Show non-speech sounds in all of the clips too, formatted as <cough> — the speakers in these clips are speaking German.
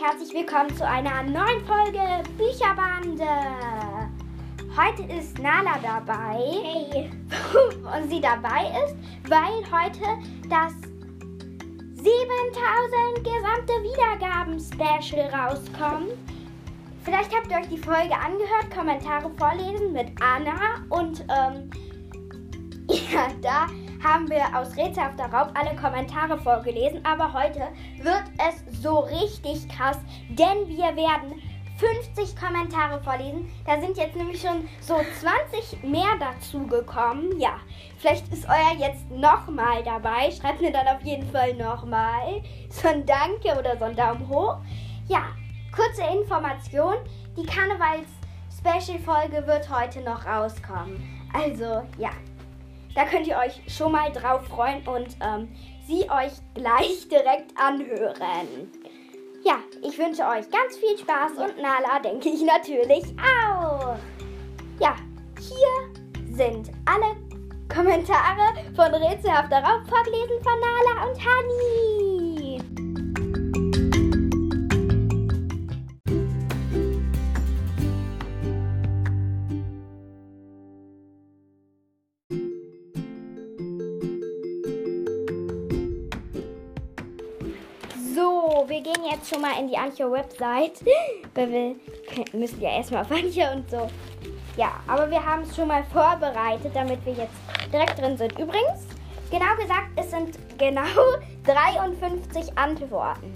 herzlich willkommen zu einer neuen Folge Bücherbande. Heute ist Nala dabei. Hey. <laughs> Und sie dabei ist, weil heute das 7000 gesamte Wiedergaben-Special rauskommt. Vielleicht habt ihr euch die Folge angehört, Kommentare vorlesen mit Anna und ähm, <laughs> ja, da haben wir aus Rätselhafter Raub alle Kommentare vorgelesen, aber heute wird es so richtig krass, denn wir werden 50 Kommentare vorlesen. Da sind jetzt nämlich schon so 20 mehr dazugekommen. Ja, vielleicht ist euer jetzt nochmal dabei. Schreibt mir dann auf jeden Fall nochmal so ein Danke oder so ein Daumen hoch. Ja, kurze Information. Die Karnevals-Special-Folge wird heute noch rauskommen. Also, ja, da könnt ihr euch schon mal drauf freuen und ähm, sie euch gleich direkt anhören. Ja, ich wünsche euch ganz viel Spaß und Nala denke ich natürlich auch. Ja, hier sind alle Kommentare von Rätselhafter Raub vorgelesen von Nala und Hani. Jetzt schon mal in die Ancho-Website. <laughs> Weil wir müssen ja erstmal auf Ancho und so. Ja, aber wir haben es schon mal vorbereitet, damit wir jetzt direkt drin sind. Übrigens, genau gesagt, es sind genau <laughs> 53 Antworten.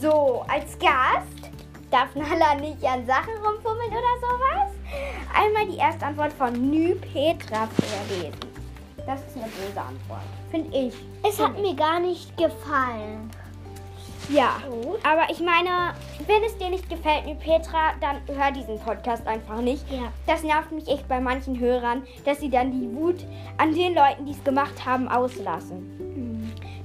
So, als Gast darf Nala nicht an Sachen rumfummeln oder sowas. Einmal die erste Antwort von Nü Petra vorlesen. Das ist eine böse Antwort, finde ich. Es hat mir gar nicht gefallen. Ja, Gut. aber ich meine, wenn es dir nicht gefällt, Nü Petra, dann hör diesen Podcast einfach nicht. Ja. Das nervt mich echt bei manchen Hörern, dass sie dann die Wut an den Leuten, die es gemacht haben, auslassen.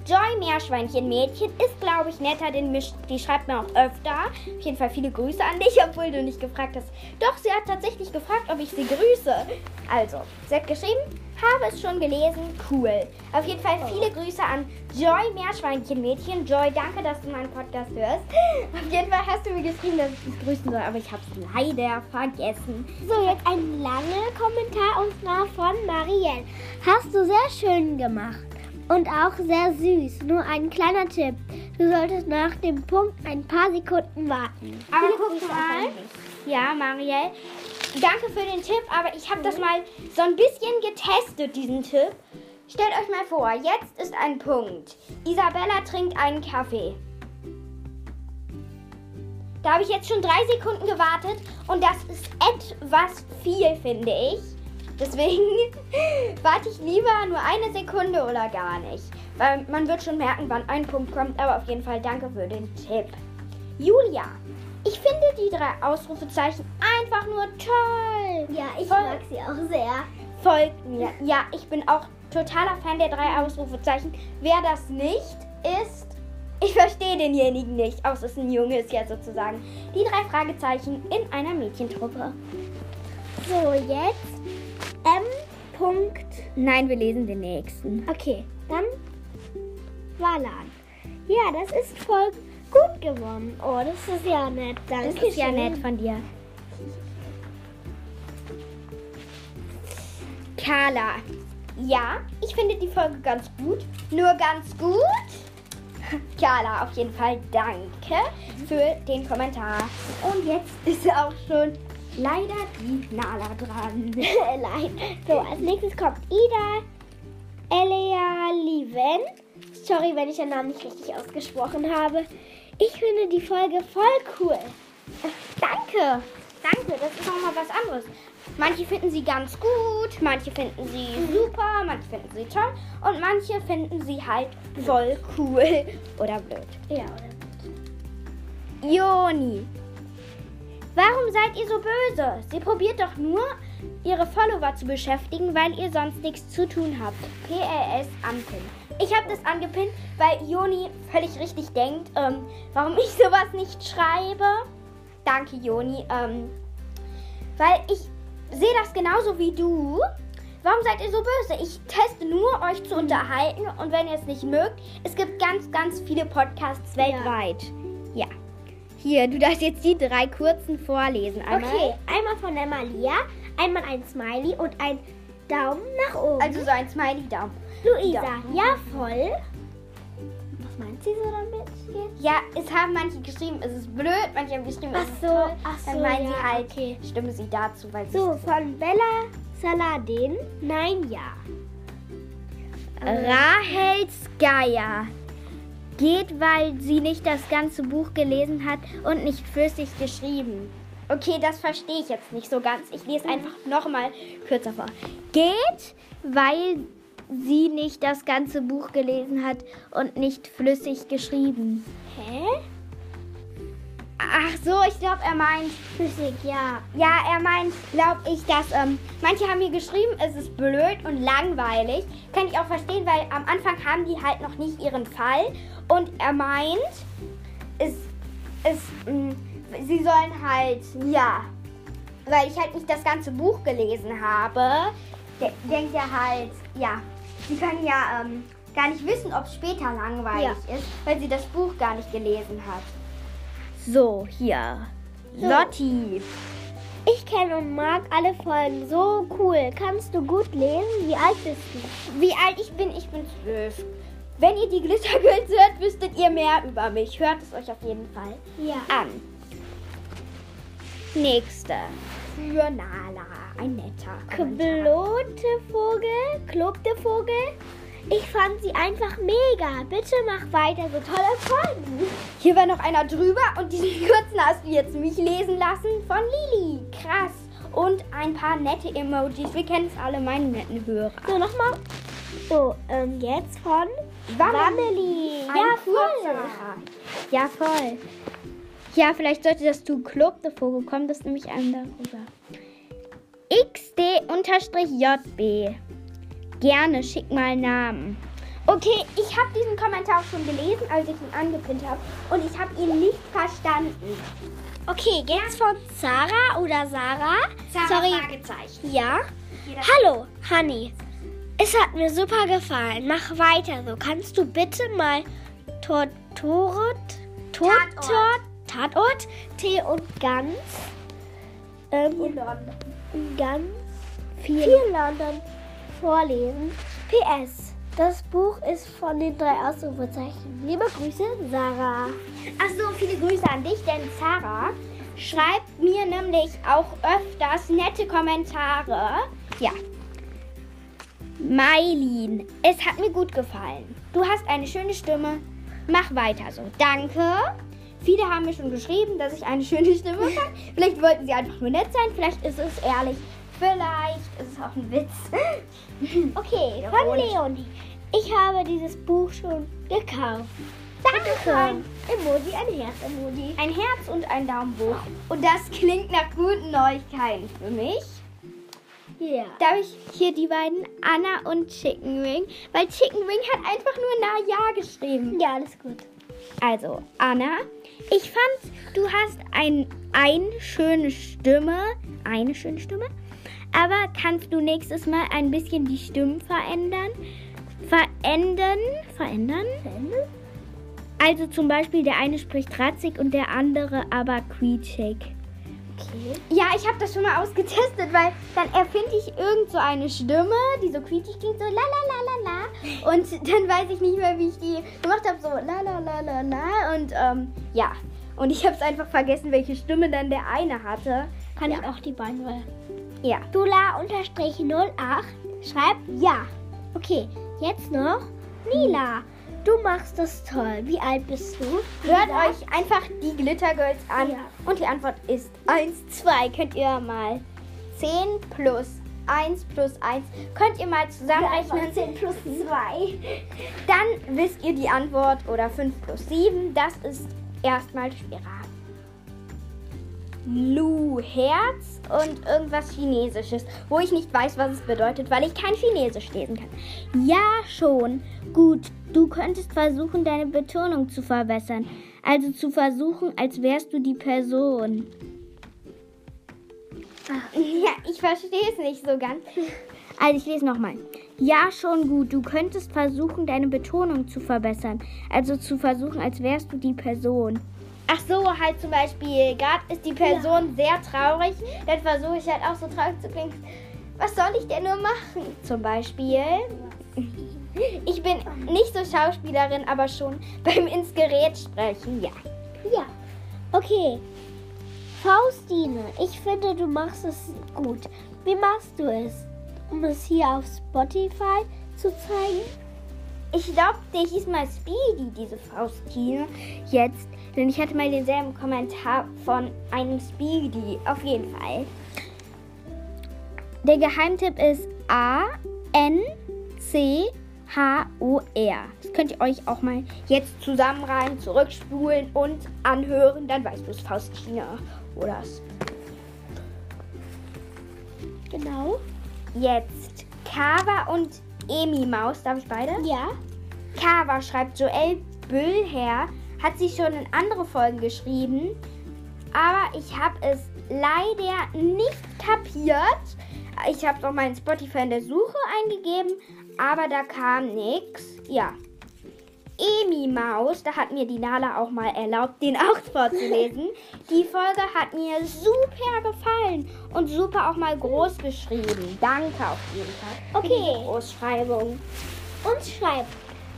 Joy Meerschweinchen Mädchen ist, glaube ich, netter, denn die schreibt mir auch öfter. Auf jeden Fall viele Grüße an dich, <laughs> obwohl du nicht gefragt hast. Doch, sie hat tatsächlich gefragt, ob ich sie grüße. Also, sie hat geschrieben, habe es schon gelesen, cool. Auf jeden Fall viele Grüße an Joy Meerschweinchen Mädchen. Joy, danke, dass du meinen Podcast hörst. <laughs> Auf jeden Fall hast du mir geschrieben, dass ich dich grüßen soll, aber ich habe es leider vergessen. So, jetzt ein langer Kommentar und zwar von Marielle. Hast du sehr schön gemacht und auch sehr süß. Nur ein kleiner Tipp. Du solltest nach dem Punkt ein paar Sekunden warten. Aber guck mal. Ja, Marielle. Danke für den Tipp, aber ich habe das mal so ein bisschen getestet, diesen Tipp. Stellt euch mal vor, jetzt ist ein Punkt. Isabella trinkt einen Kaffee. Da habe ich jetzt schon drei Sekunden gewartet und das ist etwas viel, finde ich. Deswegen <laughs> warte ich lieber nur eine Sekunde oder gar nicht. Weil man wird schon merken, wann ein Punkt kommt. Aber auf jeden Fall danke für den Tipp. Julia, ich finde die drei Ausrufezeichen einfach nur toll. Ja, ich Voll. mag sie auch sehr. Folgt mir. Ja, ich bin auch totaler Fan der drei Ausrufezeichen. Wer das nicht ist, ich verstehe denjenigen nicht. Außer es ist ein Junge, ist ja sozusagen. Die drei Fragezeichen in einer Mädchentruppe. So, jetzt M. Punkt. Nein, wir lesen den nächsten. Okay, dann Walan. Ja, das ist voll gut geworden. Oh, das ist ja nett. Danke Das ist ja nett von dir. Carla. Ja, ich finde die Folge ganz gut. Nur ganz gut. Carla, auf jeden Fall danke für den Kommentar. Und jetzt ist auch schon leider die Nala dran. <laughs> Nein. So, als nächstes kommt Ida Elia Liven. Sorry, wenn ich den Namen nicht richtig ausgesprochen habe. Ich finde die Folge voll cool. Danke. Danke, das ist nochmal was anderes. Manche finden sie ganz gut, manche finden sie super, manche finden sie toll und manche finden sie halt voll cool <laughs> oder blöd. Ja, oder? Joni, warum seid ihr so böse? Sie probiert doch nur, ihre Follower zu beschäftigen, weil ihr sonst nichts zu tun habt. PLS Anpin. Ich habe das angepinnt, weil Joni völlig richtig denkt, ähm, warum ich <laughs> sowas nicht schreibe. Danke, Joni. Ähm, weil ich sehe das genauso wie du. Warum seid ihr so böse? Ich teste nur, euch zu unterhalten. Und wenn ihr es nicht mögt, es gibt ganz, ganz viele Podcasts weltweit. Ja. Hier, du darfst jetzt die drei kurzen vorlesen. Einmal. Okay, einmal von der Malia, einmal ein Smiley und ein Daumen nach oben. Also so ein Smiley-Daumen. Luisa, Ja. ja voll. Was meint sie so damit jetzt? Ja, es haben manche geschrieben, es ist blöd, manche haben geschrieben, es Ach ist so, toll. ach Dann so, meinen ja, sie halt, okay. stimmen sie dazu, weil sie So, von Bella Saladin, nein, ja. Rahels Geier geht, weil sie nicht das ganze Buch gelesen hat und nicht flüssig geschrieben. Okay, das verstehe ich jetzt nicht so ganz. Ich lese einfach nochmal kürzer vor. Geht, weil sie nicht das ganze Buch gelesen hat und nicht flüssig geschrieben. Hä? Ach so, ich glaube, er meint, Flüssig, ja. ja, er meint, glaube ich, dass ähm, manche haben hier geschrieben, es ist blöd und langweilig. Kann ich auch verstehen, weil am Anfang haben die halt noch nicht ihren Fall. Und er meint, es, mh, sie sollen halt, ja, weil ich halt nicht das ganze Buch gelesen habe, de denkt er halt, ja, sie können ja ähm, gar nicht wissen, ob es später langweilig ist, weil sie das Buch gar nicht gelesen hat. So, hier. So. Lotti. Ich kenne und mag alle Folgen. So cool. Kannst du gut lesen? Wie alt bist du? Wie alt ich bin? Ich bin zwölf. Wenn ihr die Glittergirls hört, wüsstet ihr mehr über mich. Hört es euch auf jeden Fall Ja. an. Nächste. Für Nala. Ein netter. Klote Vogel, klobte Vogel. Ich fand sie einfach mega. Bitte mach weiter so tolle Folgen. Hier war noch einer drüber und diesen kurzen hast du jetzt mich lesen lassen von Lili. Krass. Und ein paar nette Emojis. Wir kennen es alle, meine netten Hörer. So, nochmal. So, ähm, jetzt von Wameli. Ein Ja, voll. Ja, voll. Ja, vielleicht sollte das zu der Vogel kommen, das ist nämlich einem darüber. XD-JB. Gerne, schick mal Namen. Okay, ich habe diesen Kommentar auch schon gelesen, als ich ihn angepinnt habe. Und ich habe ihn nicht verstanden. Okay, jetzt von Sarah oder Sarah. Sorry. Fragezeichen. Ja. Hallo, Honey. Es hat mir super gefallen. Mach weiter so. Kannst du bitte mal Tortorot, Tortor, Tatort, Tee und Gans, ähm, ganz viel London vorlesen? PS. Das Buch ist von den drei Ausrufezeichen. Liebe Grüße, Sarah. Ach so, viele Grüße an dich, denn Sarah schreibt mir nämlich auch öfters nette Kommentare. Ja. Mailin, es hat mir gut gefallen. Du hast eine schöne Stimme. Mach weiter so. Danke. Viele haben mir schon geschrieben, dass ich eine schöne Stimme <laughs> habe. Vielleicht wollten sie einfach nur nett sein. Vielleicht ist es ehrlich. Vielleicht ist es auch ein Witz. <laughs> Okay, von Leonie. Ich habe dieses Buch schon gekauft. Danke. Ein Emoji, ein Herz-Emoji. Ein Herz und ein Daumen hoch. Und das klingt nach guten Neuigkeiten für mich. Ja. Darf ich hier die beiden Anna und Chicken Wing? Weil Chicken Wing hat einfach nur Na Ja geschrieben. Ja, alles gut. Also, Anna, ich fand, du hast ein, eine schöne Stimme. Eine schöne Stimme. Aber kannst du nächstes Mal ein bisschen die Stimmen verändern? Verändern? Verändern? Also zum Beispiel der eine spricht ratzig und der andere aber quietschig. Okay. Ja, ich habe das schon mal ausgetestet, weil dann erfinde ich irgend so eine Stimme, die so quietschig klingt, so la la la la la. Und <laughs> dann weiß ich nicht mehr, wie ich die gemacht habe, so la la la la la. Und ähm, ja. Und ich habe es einfach vergessen, welche Stimme dann der eine hatte. Kann Ja. ich auch die beiden, weil. Ja. Dula-08 schreibt ja. Okay, jetzt noch Nila. Du machst das toll. Wie alt bist du? Hört Lisa? euch einfach die Glittergirls an. Ja. Und die Antwort ist 1, 2. Könnt ihr mal 10 plus 1 plus 1. Könnt ihr mal zusammenrechnen. 10 plus 2. Dann wisst ihr die Antwort oder 5 plus 7. Das ist erstmal schwerer. Lu Herz und irgendwas Chinesisches, wo ich nicht weiß, was es bedeutet, weil ich kein Chinesisch lesen kann. Ja, schon. Gut, du könntest versuchen, deine Betonung zu verbessern. Also zu versuchen, als wärst du die Person. <laughs> Ja, ich verstehe es nicht so ganz. <laughs> Also ich lese nochmal. Ja, schon gut. Du könntest versuchen, deine Betonung zu verbessern. Also zu versuchen, als wärst du die Person. Ach so, halt zum Beispiel, gerade ist die Person sehr traurig, dann versuche ich halt auch so traurig zu klingen. Was soll ich denn nur machen? Zum Beispiel, ich bin nicht so Schauspielerin, aber schon beim ins Gerät sprechen, ja. Ja. Okay. Faustine, ich finde, du machst es gut. Wie machst du es? Um es hier auf Spotify zu zeigen? Ich glaube, der hieß mal Speedy, diese Faustine. Jetzt, denn ich hatte mal denselben Kommentar von einem Speedy. Auf jeden Fall. Der Geheimtipp ist A N C H O R. Das könnt ihr euch auch mal jetzt zusammenreihen, zurückspulen und anhören. Dann weißt du es, Faustine oder es. Genau. Jetzt Kava und Emi Maus. Darf ich beide? Ja. Kava schreibt Joel Büllher, hat sie schon in andere Folgen geschrieben, aber ich habe es leider nicht kapiert. Ich habe es auch mal in Spotify in der Suche eingegeben, aber da kam nichts. Ja. Emi Maus, da hat mir die Nala auch mal erlaubt, den auch vorzulesen. Die Folge hat mir super gefallen und super auch mal groß geschrieben. Danke auf jeden Fall. Okay. diese Großschreibung. Und schreibt.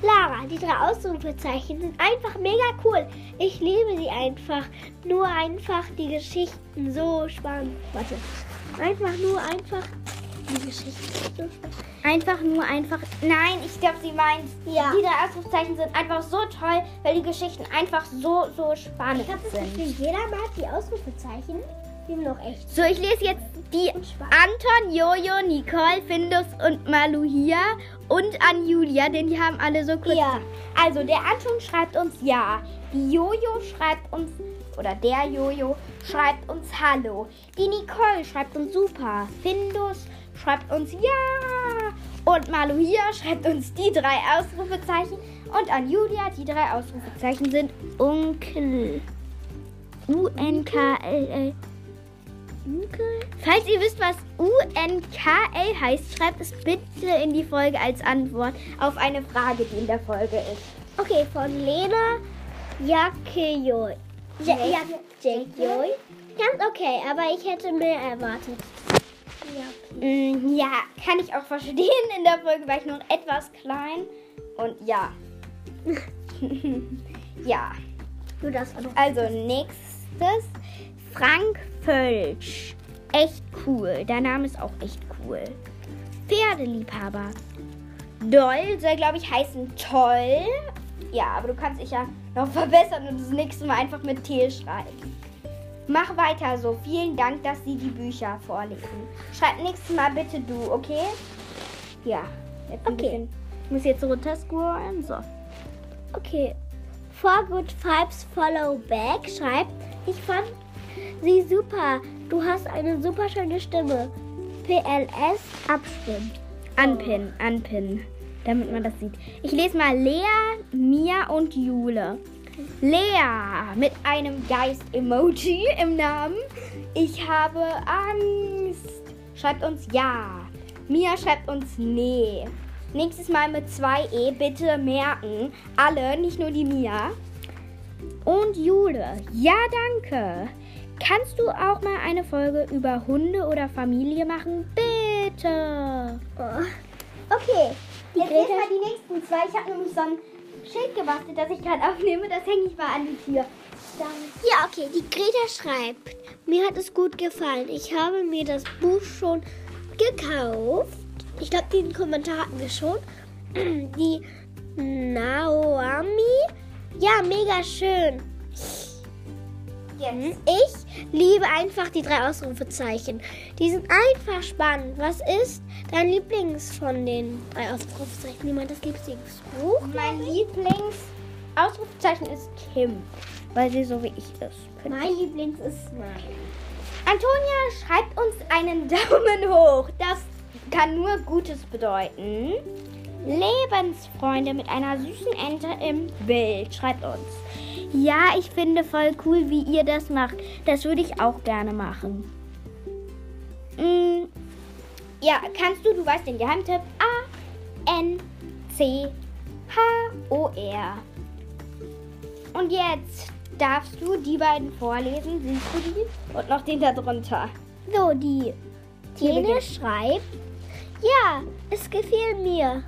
Lara, die drei Ausrufezeichen sind einfach mega cool. Ich liebe sie einfach. Nur einfach die Geschichten so spannend. Warte. Einfach nur einfach die spannend. Einfach nur einfach. Nein, ich glaube, sie meint, Ja. die drei Ausrufezeichen sind einfach so toll, weil die Geschichten einfach so, so spannend Ich habe das sind. Gefühl, jeder mag die Ausrufezeichen. Die sind doch echt So, ich lese jetzt die. Anton, Jojo, Nicole, Findus und Maluhia und an Julia, denn die haben alle so kurz. Ja. Also, der Anton schreibt uns ja. Die Jojo schreibt uns, oder der Jojo schreibt uns Hallo. Die Nicole schreibt uns super. Findus schreibt uns Ja. Und Maluhia schreibt uns die drei Ausrufezeichen. Und an Julia die drei Ausrufezeichen sind Onkel. U-N-K-L-L. Onkel? Falls ihr wisst, was UNKL heißt, schreibt es bitte in die Folge als Antwort auf eine Frage, die in der Folge ist. Okay, von Lena Jakejoi. Ja, ja, Jakejoi. Ganz okay, aber ich hätte mehr erwartet. Ja. Mm, ja, kann ich auch verstehen. In der Folge war ich noch etwas klein. Und ja. <laughs> ja. Du das auch noch. Also nächstes. Frank Völsch. Echt cool. Der Name ist auch echt cool. Pferdeliebhaber. Doll soll, glaube ich, heißen toll. Ja, aber du kannst dich ja noch verbessern und das nächste Mal einfach mit T schreiben. Mach weiter so. Vielen Dank, dass Sie die Bücher vorlesen. Schreib nächstes Mal bitte du, okay? Ja. Okay. Ich muss jetzt runterscrollen. So. Okay. For Good Vibes Follow Back schreibt, ich fand sie super. Du hast eine super schöne Stimme. PLS abstimmen. Anpinnen, anpinnen, damit man das sieht. Ich lese mal Lea, Mia und Jule. Lea mit einem Geist-Emoji im Namen. Ich habe Angst. Schreibt uns ja. Mia schreibt uns nee. Nächstes Mal mit zwei E. Bitte merken. Alle, nicht nur die Mia. Und Jule. Ja, danke. Kannst du auch mal eine Folge über Hunde oder Familie machen? Bitte. Oh. Okay. Die Jetzt lese Greta mal die nächsten zwei. Ich habe nämlich so ein Schild gebastelt, das ich gerade aufnehme. Das hänge ich mal an die Tür. Dann Ja, okay. Die Greta schreibt, mir hat es gut gefallen. Ich habe mir das Buch schon gekauft. Ich glaube, den Kommentar hatten wir schon. <clears throat> Die Naomi. Ja, mega schön. Jetzt. Ich liebe einfach die drei Ausrufezeichen. Die sind einfach spannend. Was ist dein Lieblings von den drei Ausrufezeichen? Niemand das Lieblingsbuch? Mein Lieblings-Ausrufezeichen ist Kim, weil sie so wie ich ist. Mein Lieblings ist mein. Antonia schreibt uns einen <laughs> Daumen hoch. Das kann nur Gutes bedeuten. Lebensfreunde mit einer süßen Ente im Bild schreibt uns. Ja, ich finde voll cool, wie ihr das macht. Das würde ich auch gerne machen. Mm, ja, kannst du, du weißt den Geheimtipp. A, N, C, H, O, R. Und jetzt darfst du die beiden vorlesen. Siehst du die? Und noch den da drunter. So, die beginnt. schreibt. Ja, es gefiel mir.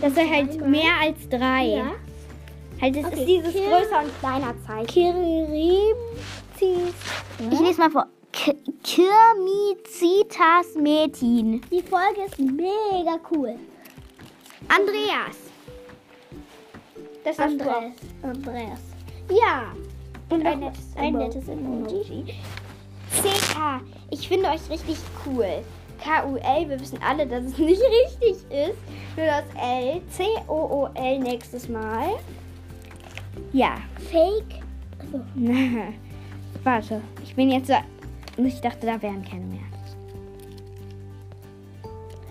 Das ist halt mehr als drei. Ja. Halt, es Okay, ist dieses Kir- größer und kleiner Zeichen. Kirimzis. Ich lese mal vor. Kirmizitas Metin. Die Folge ist mega cool. Andreas. Das auch. Andres. Andreas. Ja. Und ein nettes, ein nettes Emoji. CK. Ich finde euch richtig cool. KUL, wir wissen alle, dass es nicht <laughs> richtig ist. Nur das L. C-O-O-L nächstes Mal. Ja. Fake. Also, <laughs> Warte, ich bin jetzt so. Ich dachte, da wären keine mehr.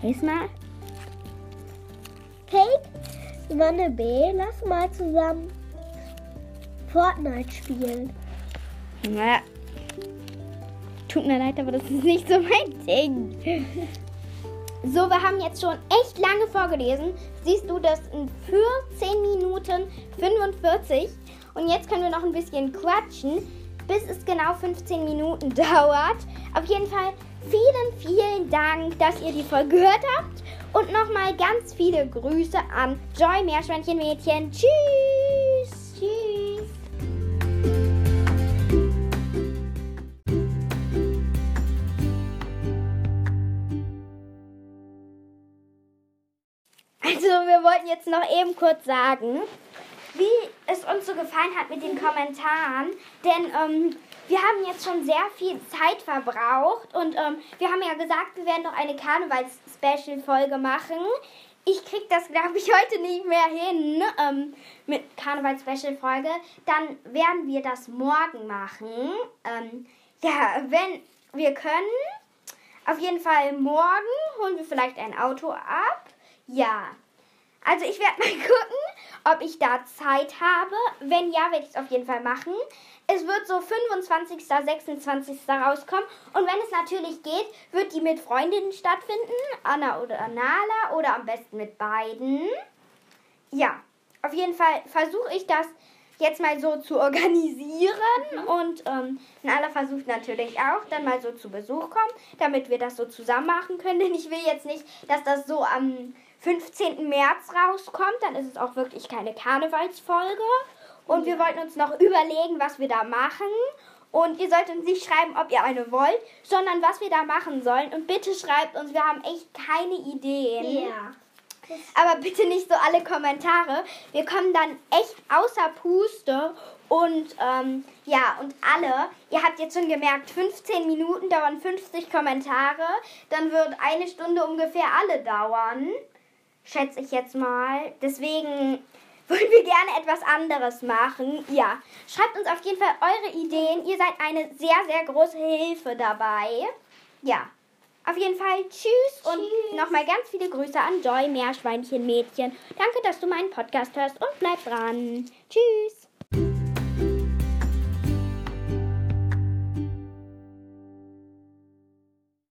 Lies mal. Fake. Simone B. Lass mal zusammen Fortnite spielen. Na, tut mir leid, aber das ist nicht so mein Ding. <laughs> So, wir haben jetzt schon echt lange vorgelesen. Siehst du das in 14 Minuten 45. Und jetzt können wir noch ein bisschen quatschen, bis es genau 15 Minuten <laughs> dauert. Auf jeden Fall vielen, vielen Dank, dass ihr die Folge gehört habt. Und nochmal ganz viele Grüße an Joy Meerschweinchen Mädchen. Tschüss. Jetzt noch eben kurz sagen, wie es uns so gefallen hat mit den Kommentaren. Denn ähm, wir haben jetzt schon sehr viel Zeit verbraucht und ähm, wir haben ja gesagt, wir werden noch eine Karnevals-Special-Folge machen. Ich krieg das, glaube ich, heute nicht mehr hin ähm, mit Karnevals-Special-Folge. Dann werden wir das morgen machen. Ähm, ja, wenn wir können. Auf jeden Fall morgen holen wir vielleicht ein Auto ab. Ja. Also ich werde mal <laughs> gucken, ob ich da Zeit habe. Wenn ja, werde ich es auf jeden Fall machen. Es wird so 25., 26. rauskommen. Und wenn es natürlich geht, wird die mit Freundinnen stattfinden. Anna oder Nala oder am besten mit beiden. Ja, auf jeden Fall versuche ich das jetzt mal so zu <laughs> organisieren. Und ähm, Nala versucht natürlich auch, dann mal so zu Besuch kommen, damit wir das so zusammen machen können. <laughs> Denn ich will jetzt nicht, dass das so am 15. März rauskommt. Dann ist es auch wirklich keine Karnevalsfolge. Und wir wollten uns noch überlegen, was wir da machen. Und ihr sollt uns nicht schreiben, ob ihr eine wollt, sondern was wir da machen sollen. Und bitte schreibt uns, wir haben echt keine Ideen. Aber bitte nicht so alle Kommentare. Wir kommen dann echt außer Puste. Und ähm, ja, und alle, ihr habt jetzt schon gemerkt, 15 Minuten dauern 50 Kommentare. Dann wird eine Stunde ungefähr alle dauern. Schätze ich jetzt mal. Deswegen <laughs> wollen wir gerne etwas anderes machen. Ja, schreibt uns auf jeden Fall eure Ideen. Ihr seid eine sehr, sehr große Hilfe dabei. Ja, auf jeden Fall tschüss, und nochmal ganz viele Grüße an Joy Meerschweinchen Mädchen. Danke, dass du meinen Podcast hörst und bleib dran. Tschüss.